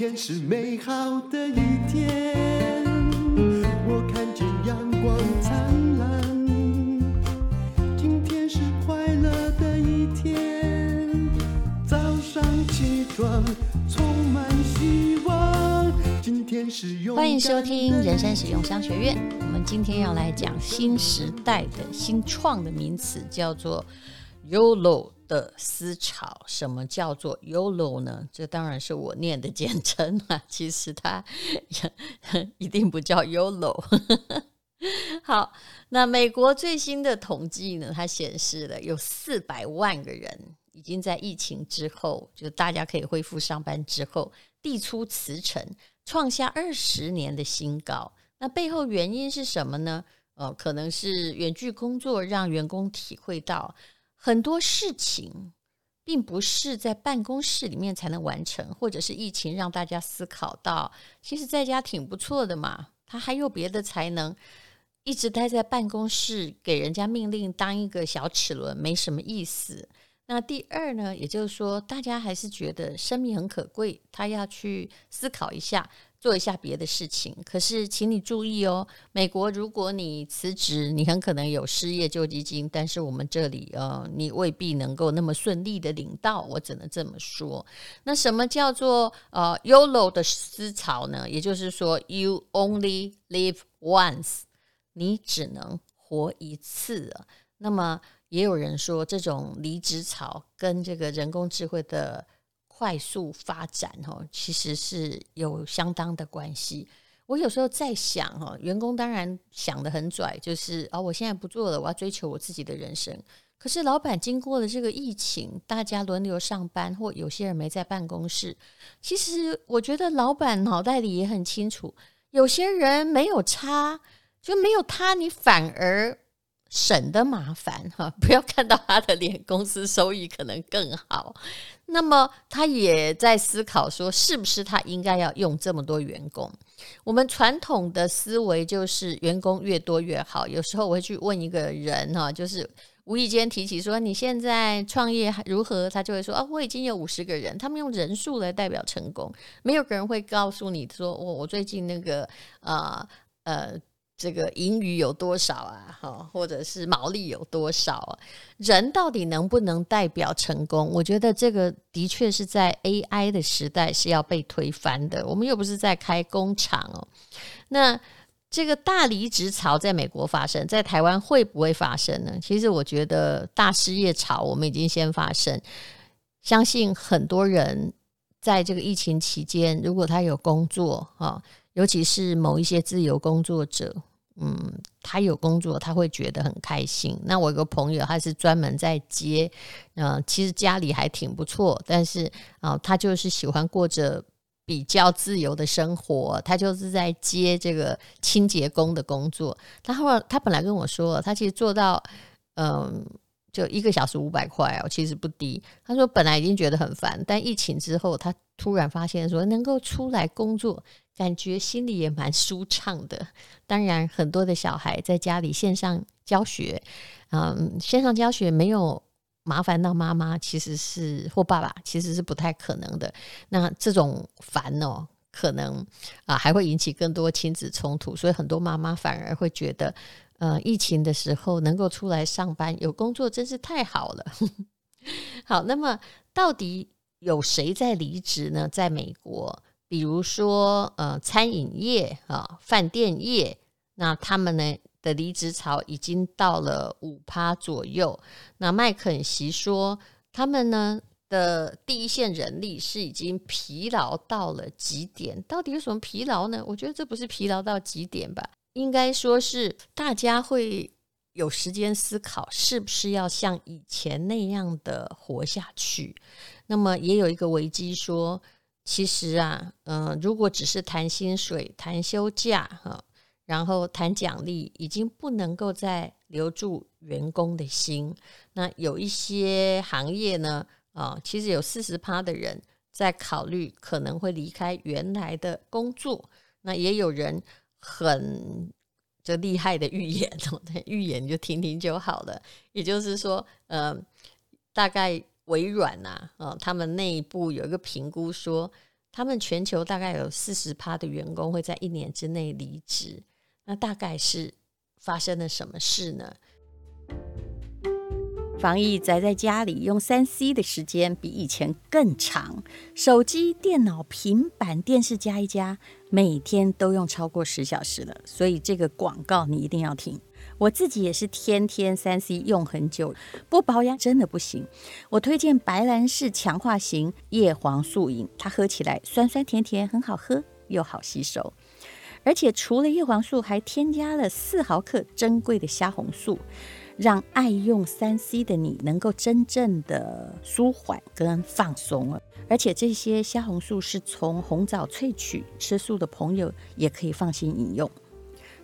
天是美好的一天，我看见阳光灿烂。今天是快乐的一天，早上起床充满希望。今天是欢迎收听人生使用商学院。我们今天要来讲新时代的新创的名词，叫做 YOLO。的思潮，什么叫做 YOLO 呢？这当然是我念的简称啊，其实它 一定不叫 YOLO。好，那美国最新的统计呢，它显示了有四百万个人已经在疫情之后，就大家可以恢复上班之后，递出辞呈，创下二十年的新高。那背后原因是什么呢？呃，可能是远距工作让员工体会到。很多事情并不是在办公室里面才能完成，或者是疫情让大家思考到，其实在家挺不错的嘛。他还有别的才能，一直待在办公室给人家命令，当一个小齿轮没什么意思。那第二呢，也就是说，大家还是觉得生命很可贵，他要去思考一下。做一下别的事情，可是请你注意哦，美国如果你辞职，你很可能有失业救济金，但是我们这里呃，你未必能够那么顺利的领到，我只能这么说。那什么叫做呃 YOLO 的思潮呢？也就是说，You only live once，你只能活一次啊。那么也有人说，这种离职潮跟这个人工智慧的。快速发展哦，其实是有相当的关系。我有时候在想哦，员工当然想得很拽，就是啊，我现在不做了，我要追求我自己的人生。可是老板经过了这个疫情，大家轮流上班，或有些人没在办公室。其实我觉得老板脑袋里也很清楚，有些人没有差，就没有他，你反而。省得麻烦哈，不要看到他的脸，公司收益可能更好。那么他也在思考说，是不是他应该要用这么多员工？我们传统的思维就是员工越多越好。有时候我会去问一个人哈，就是无意间提起说，你现在创业如何？他就会说啊，我已经有五十个人。他们用人数来代表成功，没有个人会告诉你说，我我最近那个啊呃。呃这个盈余有多少啊？哈，或者是毛利有多少啊？人到底能不能代表成功？我觉得这个的确是在 AI 的时代是要被推翻的。我们又不是在开工厂哦。那这个大离职潮在美国发生，在台湾会不会发生呢？其实我觉得大失业潮我们已经先发生。相信很多人在这个疫情期间，如果他有工作啊，尤其是某一些自由工作者。嗯，他有工作，他会觉得很开心。那我有个朋友，他是专门在接，嗯、其实家里还挺不错，但是啊、他就是喜欢过着比较自由的生活。他就是在接这个清洁工的工作。他后来他本来跟我说，他其实做到嗯、就一个小时五百块哦，其实不低。他说本来已经觉得很烦，但疫情之后，他突然发现说能够出来工作。感觉心里也蛮舒畅的。当然，很多的小孩在家里线上教学，嗯，线上教学没有麻烦到妈妈，其实是或爸爸，其实是不太可能的。那这种烦哦，可能啊还会引起更多亲子冲突，所以很多妈妈反而会觉得，呃，疫情的时候能够出来上班有工作真是太好了。好，那么到底有谁在离职呢？在美国？比如说，呃，餐饮业啊，饭店业，那他们呢的离职潮已经到了五趴左右。那麦肯锡说，他们呢的第一线人力是已经疲劳到了极点。到底有什么疲劳呢？我觉得这不是疲劳到极点吧，应该说是大家会有时间思考，是不是要像以前那样的活下去。那么也有一个危机说。其实啊，嗯、如果只是谈薪水、谈休假哈，然后谈奖励，已经不能够再留住员工的心。那有一些行业呢，啊、其实有四十趴的人在考虑可能会离开原来的工作。那也有人很就厉害的预言，预言就听听就好了。也就是说，嗯、呃，大概。微软呐，啊，他们内部有一个评估说，他们全球大概有四十趴的员工会在一年之内离职，那大概是发生了什么事呢？防疫宅在家里用三 C 的时间比以前更长，手机、电脑、平板、电视加一加，每天都用超过十小时了。所以这个广告你一定要听。我自己也是天天三 C 用很久，不保养真的不行。我推荐白兰氏强化型叶黄素饮，它喝起来酸酸甜甜，很好喝又好吸收。而且除了叶黄素，还添加了四毫克珍贵的虾红素。让爱用三 C 的你能够真正的舒缓跟放松了，而且这些虾红素是从红枣萃取，吃素的朋友也可以放心饮用。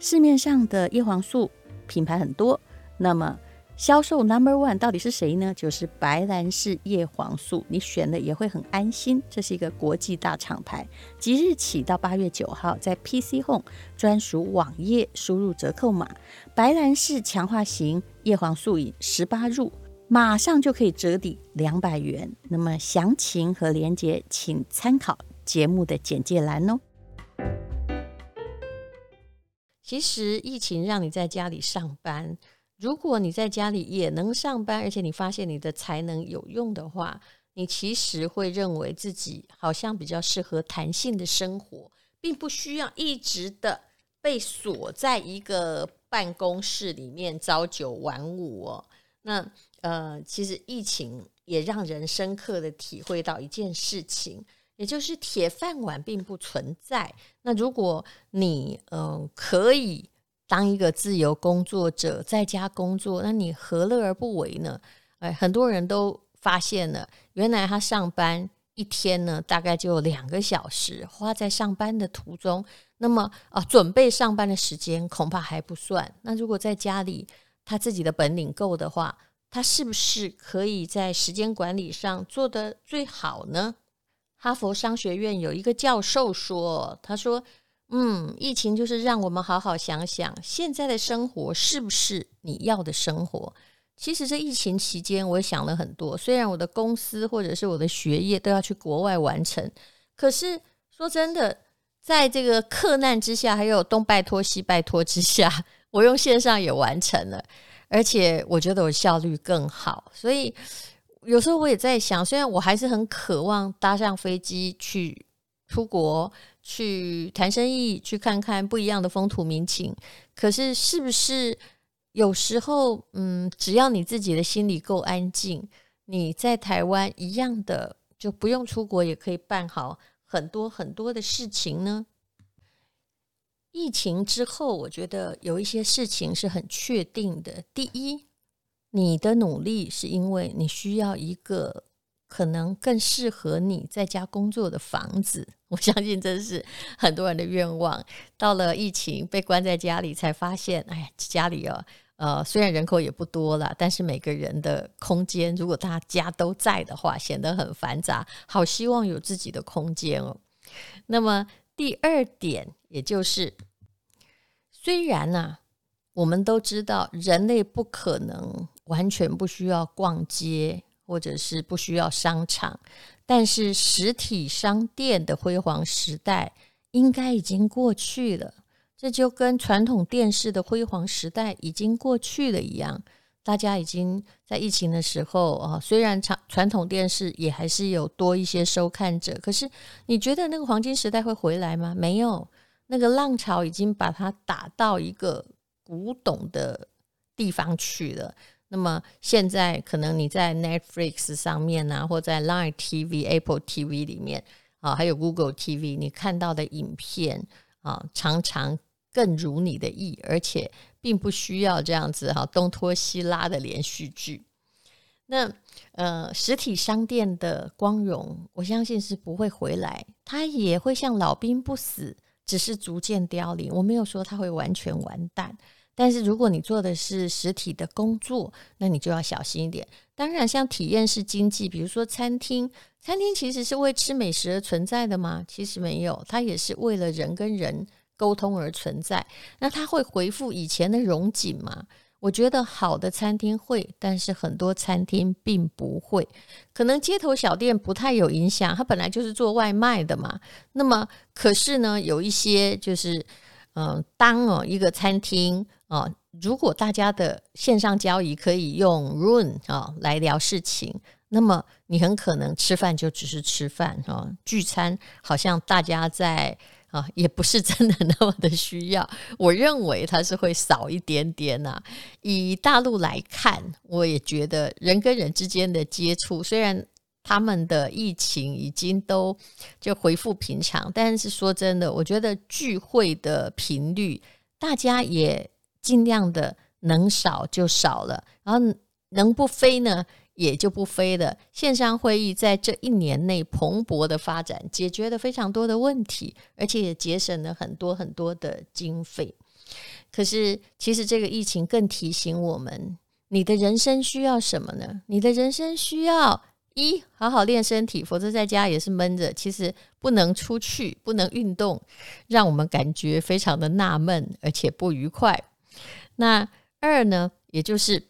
市面上的叶黄素品牌很多，那么。销售 Number One 到底是谁呢？就是白兰氏叶黄素，你选了也会很安心。这是一个国际大厂牌，即日起到八月九号，在 PC Home 专属网页输入折扣码“白兰氏强化型叶黄素饮十八入”，马上就可以折抵两百元。那么详情和链接，请参考节目的简介栏哦。其实疫情让你在家里上班。如果你在家里也能上班，而且你发现你的才能有用的话，你其实会认为自己好像比较适合弹性的生活，并不需要一直的被锁在一个办公室里面朝九晚五哦。那呃，其实疫情也让人深刻的体会到一件事情，也就是铁饭碗并不存在。那如果你嗯、可以。当一个自由工作者在家工作，那你何乐而不为呢？哎，很多人都发现了，原来他上班一天呢，大概就两个小时花在上班的途中。那么啊，准备上班的时间恐怕还不算。那如果在家里他自己的本领够的话，他是不是可以在时间管理上做得最好呢？哈佛商学院有一个教授说，他说。嗯，疫情就是让我们好好想想，现在的生活是不是你要的生活？其实这疫情期间，我也想了很多。虽然我的公司或者是我的学业都要去国外完成，可是说真的，在这个克难之下，还有东拜托西拜托之下，我用线上也完成了，而且我觉得我效率更好。所以有时候我也在想，虽然我还是很渴望搭上飞机去出国。去谈生意，去看看不一样的风土民情。可是，是不是有时候，嗯，只要你自己的心里够安静，你在台湾一样的就不用出国，也可以办好很多很多的事情呢？疫情之后，我觉得有一些事情是很确定的。第一，你的努力是因为你需要一个。可能更适合你在家工作的房子，我相信这是很多人的愿望。到了疫情被关在家里，才发现，哎呀，家里哦，呃，虽然人口也不多了，但是每个人的空间，如果大家都在的话，显得很繁杂。好希望有自己的空间哦。那么第二点，也就是，虽然呢、我们都知道人类不可能完全不需要逛街。或者是不需要商场，但是实体商店的辉煌时代应该已经过去了。这就跟传统电视的辉煌时代已经过去了一样。大家已经在疫情的时候啊，虽然传传统电视也还是有多一些收看者，可是你觉得那个黄金时代会回来吗？没有，那个浪潮已经把它打到一个古董的地方去了。那么现在可能你在 Netflix 上面啊，或在 Line TV、Apple TV 里面啊，还有 Google TV，你看到的影片啊，常常更如你的意，而且并不需要这样子哈、东拖西拉的连续剧。那呃，实体商店的光荣，我相信是不会回来，它也会像老兵不死，只是逐渐凋零。我没有说它会完全完蛋。但是如果你做的是实体的工作，那你就要小心一点。当然，像体验式经济，比如说餐厅，餐厅其实是为吃美食而存在的吗？其实没有，它也是为了人跟人沟通而存在。那它会恢复以前的荣景吗？我觉得好的餐厅会，但是很多餐厅并不会。可能街头小店不太有影响，它本来就是做外卖的嘛。那么，可是呢，有一些就是，嗯、呃，当哦一个餐厅啊、呃，如果大家的线上交易可以用 Run 啊、来聊事情，那么你很可能吃饭就只是吃饭啊、呃，聚餐好像大家在。啊，也不是真的那么的需要。我认为它是会少一点点呐、以大陆来看，我也觉得人跟人之间的接触，虽然他们的疫情已经都就恢复平常，但是说真的，我觉得聚会的频率，大家也尽量的能少就少了，然后能不飞呢？也就不飞了。线上会议在这一年内蓬勃的发展，解决了非常多的问题，而且也节省了很多很多的经费。可是，其实这个疫情更提醒我们：你的人生需要什么呢？你的人生需要一好好练身体，否则在家也是闷着。其实不能出去，不能运动，让我们感觉非常的纳闷，而且不愉快。那二呢，也就是。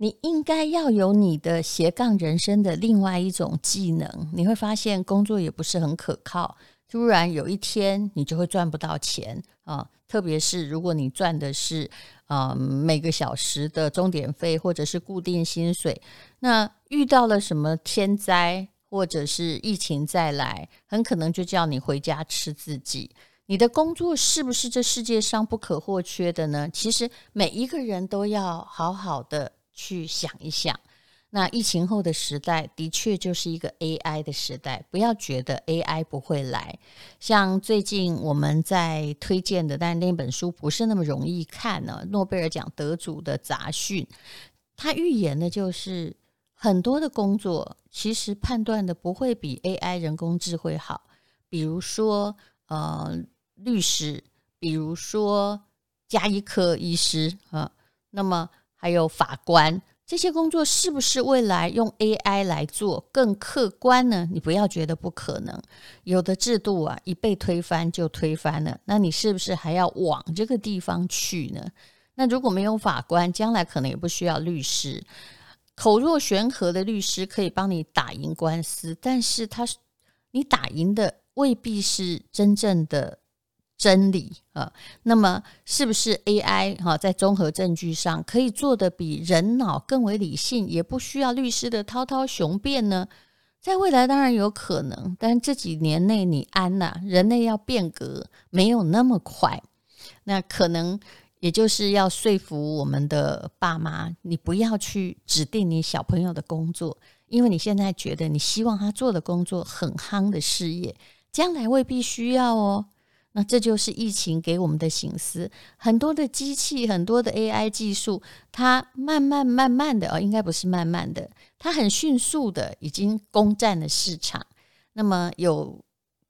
你应该要有你的斜杠人生的另外一种技能，你会发现工作也不是很可靠，突然有一天你就会赚不到钱啊！特别是如果你赚的是呃每个小时的钟点费或者是固定薪水，那遇到了什么天灾或者是疫情再来，很可能就叫你回家吃自己。你的工作是不是这世界上不可或缺的呢？其实每一个人都要好好的。去想一想，那疫情后的时代的确就是一个 AI 的时代。不要觉得 AI 不会来。像最近我们在推荐的，但那本书不是那么容易看呢。诺贝尔奖得主的杂讯，他预言的就是很多的工作其实判断的不会比 AI 人工智慧好。比如说，呃，律师，比如说加医科医师啊，那么。还有法官这些工作是不是未来用 AI 来做更客观呢？你不要觉得不可能。有的制度啊，一被推翻就推翻了，那你是不是还要往这个地方去呢？那如果没有法官，将来可能也不需要律师。口若悬河的律师可以帮你打赢官司，但是他你打赢的未必是真正的。真理啊，那么是不是 AI 哈在综合证据上可以做得比人脑更为理性，也不需要律师的滔滔雄辩呢？在未来当然有可能，但这几年内你安呐、人类要变革没有那么快，那可能也就是要说服我们的爸妈，你不要去指定你小朋友的工作，因为你现在觉得你希望他做的工作很夯的事业，将来未必需要哦。那这就是疫情给我们的省思，很多的机器，很多的 AI 技术，它慢慢慢慢的哦，应该不是慢慢的，它很迅速的已经攻占了市场。那么有，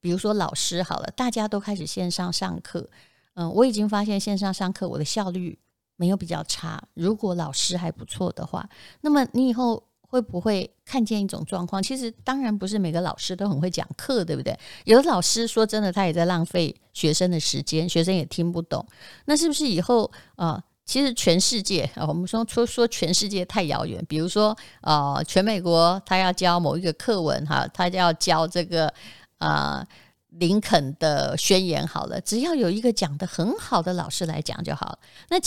比如说老师好了，大家都开始线上上课，嗯，我已经发现线上上课我的效率没有比较差。如果老师还不错的话，那么你以后。会不会看见一种状况？其实当然不是每个老师都很会讲课，对不对？有的老师说真的，他也在浪费学生的时间，学生也听不懂。那是不是以后啊、其实全世界啊，我们说说说全世界太遥远。比如说啊、全美国他要教某一个课文哈，他要教这个啊、林肯的宣言好了，只要有一个讲得很好的老师来讲就好了。那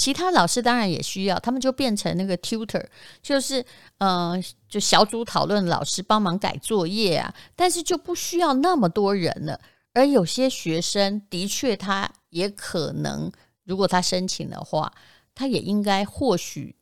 其他老师当然也需要，他们就变成那个 tutor，就是呃，就小组讨论老师帮忙改作业啊，但是就不需要那么多人了。而有些学生的确，他也可能，如果他申请的话，他也应该或许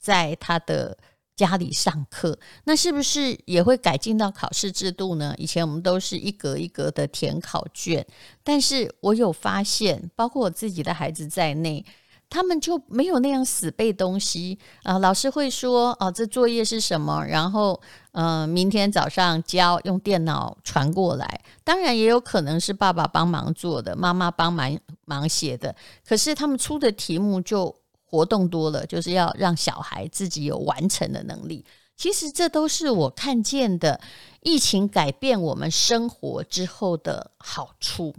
在他的家里上课。那是不是也会改进到考试制度呢？以前我们都是一格一格的填考卷，但是我有发现，包括我自己的孩子在内。他们就没有那样死背东西啊！老师会说：“哦，这作业是什么？”然后，嗯、明天早上交，用电脑传过来。当然，也有可能是爸爸帮忙做的，妈妈帮忙忙写的。可是他们出的题目就活动多了，就是要让小孩自己有完成的能力。其实这都是我看见的疫情改变我们生活之后的好处。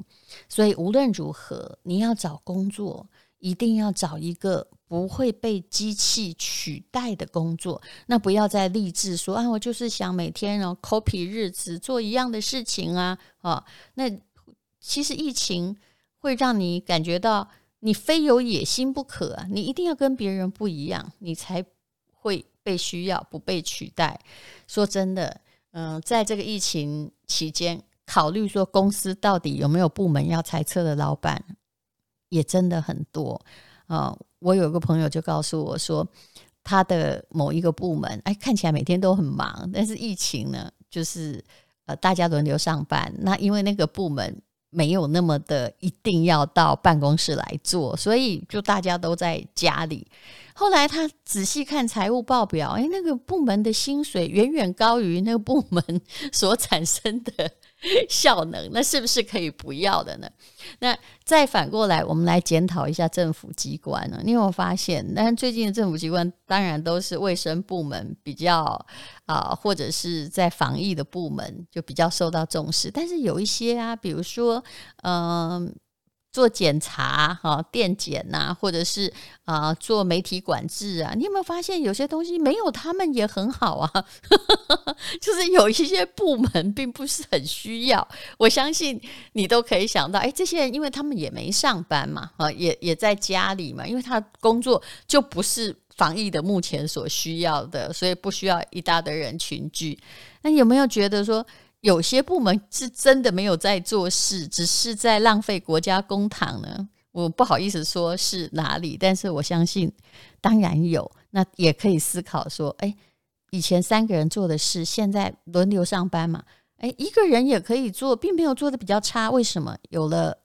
所以无论如何，你要找工作。一定要找一个不会被机器取代的工作。那不要再立志说啊，我就是想每天哦 copy 日子做一样的事情啊啊。那其实疫情会让你感觉到你非有野心不可啊，你一定要跟别人不一样，你才会被需要，不被取代。说真的，嗯、在这个疫情期间，考虑说公司到底有没有部门要裁撤的老板，也真的很多啊。我有个朋友就告诉我说，他的某一个部门，哎，看起来每天都很忙，但是疫情呢，就是呃，大家轮流上班。那因为那个部门没有那么的一定要到办公室来做，所以就大家都在家里。后来他仔细看财务报表，哎，那个部门的薪水远远高于那个部门 所产生的。效能，那是不是可以不要的呢？那再反过来，我们来检讨一下政府机关呢？你有没有发现？但最近的政府机关当然都是卫生部门比较啊、或者是在防疫的部门就比较受到重视。但是有一些啊，比如说嗯。做检查哈，电检呐，或者是啊做媒体管制啊，你有没有发现有些东西没有他们也很好啊？就是有一些部门并不是很需要。我相信你都可以想到，哎，这些人因为他们也没上班嘛，啊，也也在家里嘛，因为他工作就不是防疫的目前所需要的，所以不需要一大堆人群聚。那有没有觉得说？有些部门是真的没有在做事，只是在浪费国家公帑呢。我不好意思说是哪里，但是我相信当然有。那也可以思考说，哎，以前三个人做的事，现在轮流上班嘛？哎，一个人也可以做，并没有做的比较差。为什么？有了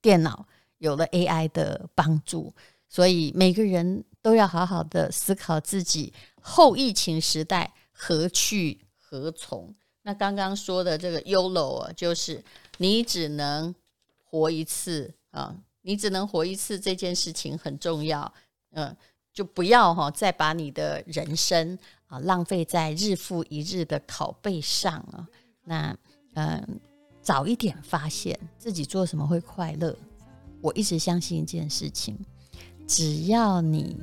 电脑，有了 AI 的帮助，所以每个人都要好好的思考自己后疫情时代何去何从。那刚刚说的这个 YOLO 啊，就是你只能活一次啊，你只能活一次这件事情很重要，嗯，就不要哈再把你的人生啊浪费在日复一日的拷贝上啊。那嗯，早一点发现自己做什么会快乐。我一直相信一件事情，只要你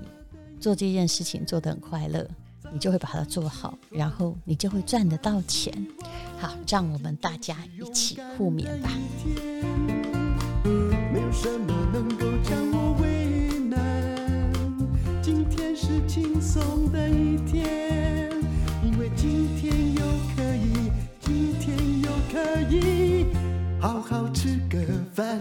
做这件事情做得很快乐。你就会把它做好，然后你就会赚得到钱。好，让我们大家一起互勉吧。没有什么能够将我为难，今天是轻松的一天，因为今天又可以，今天又可以好好吃个饭。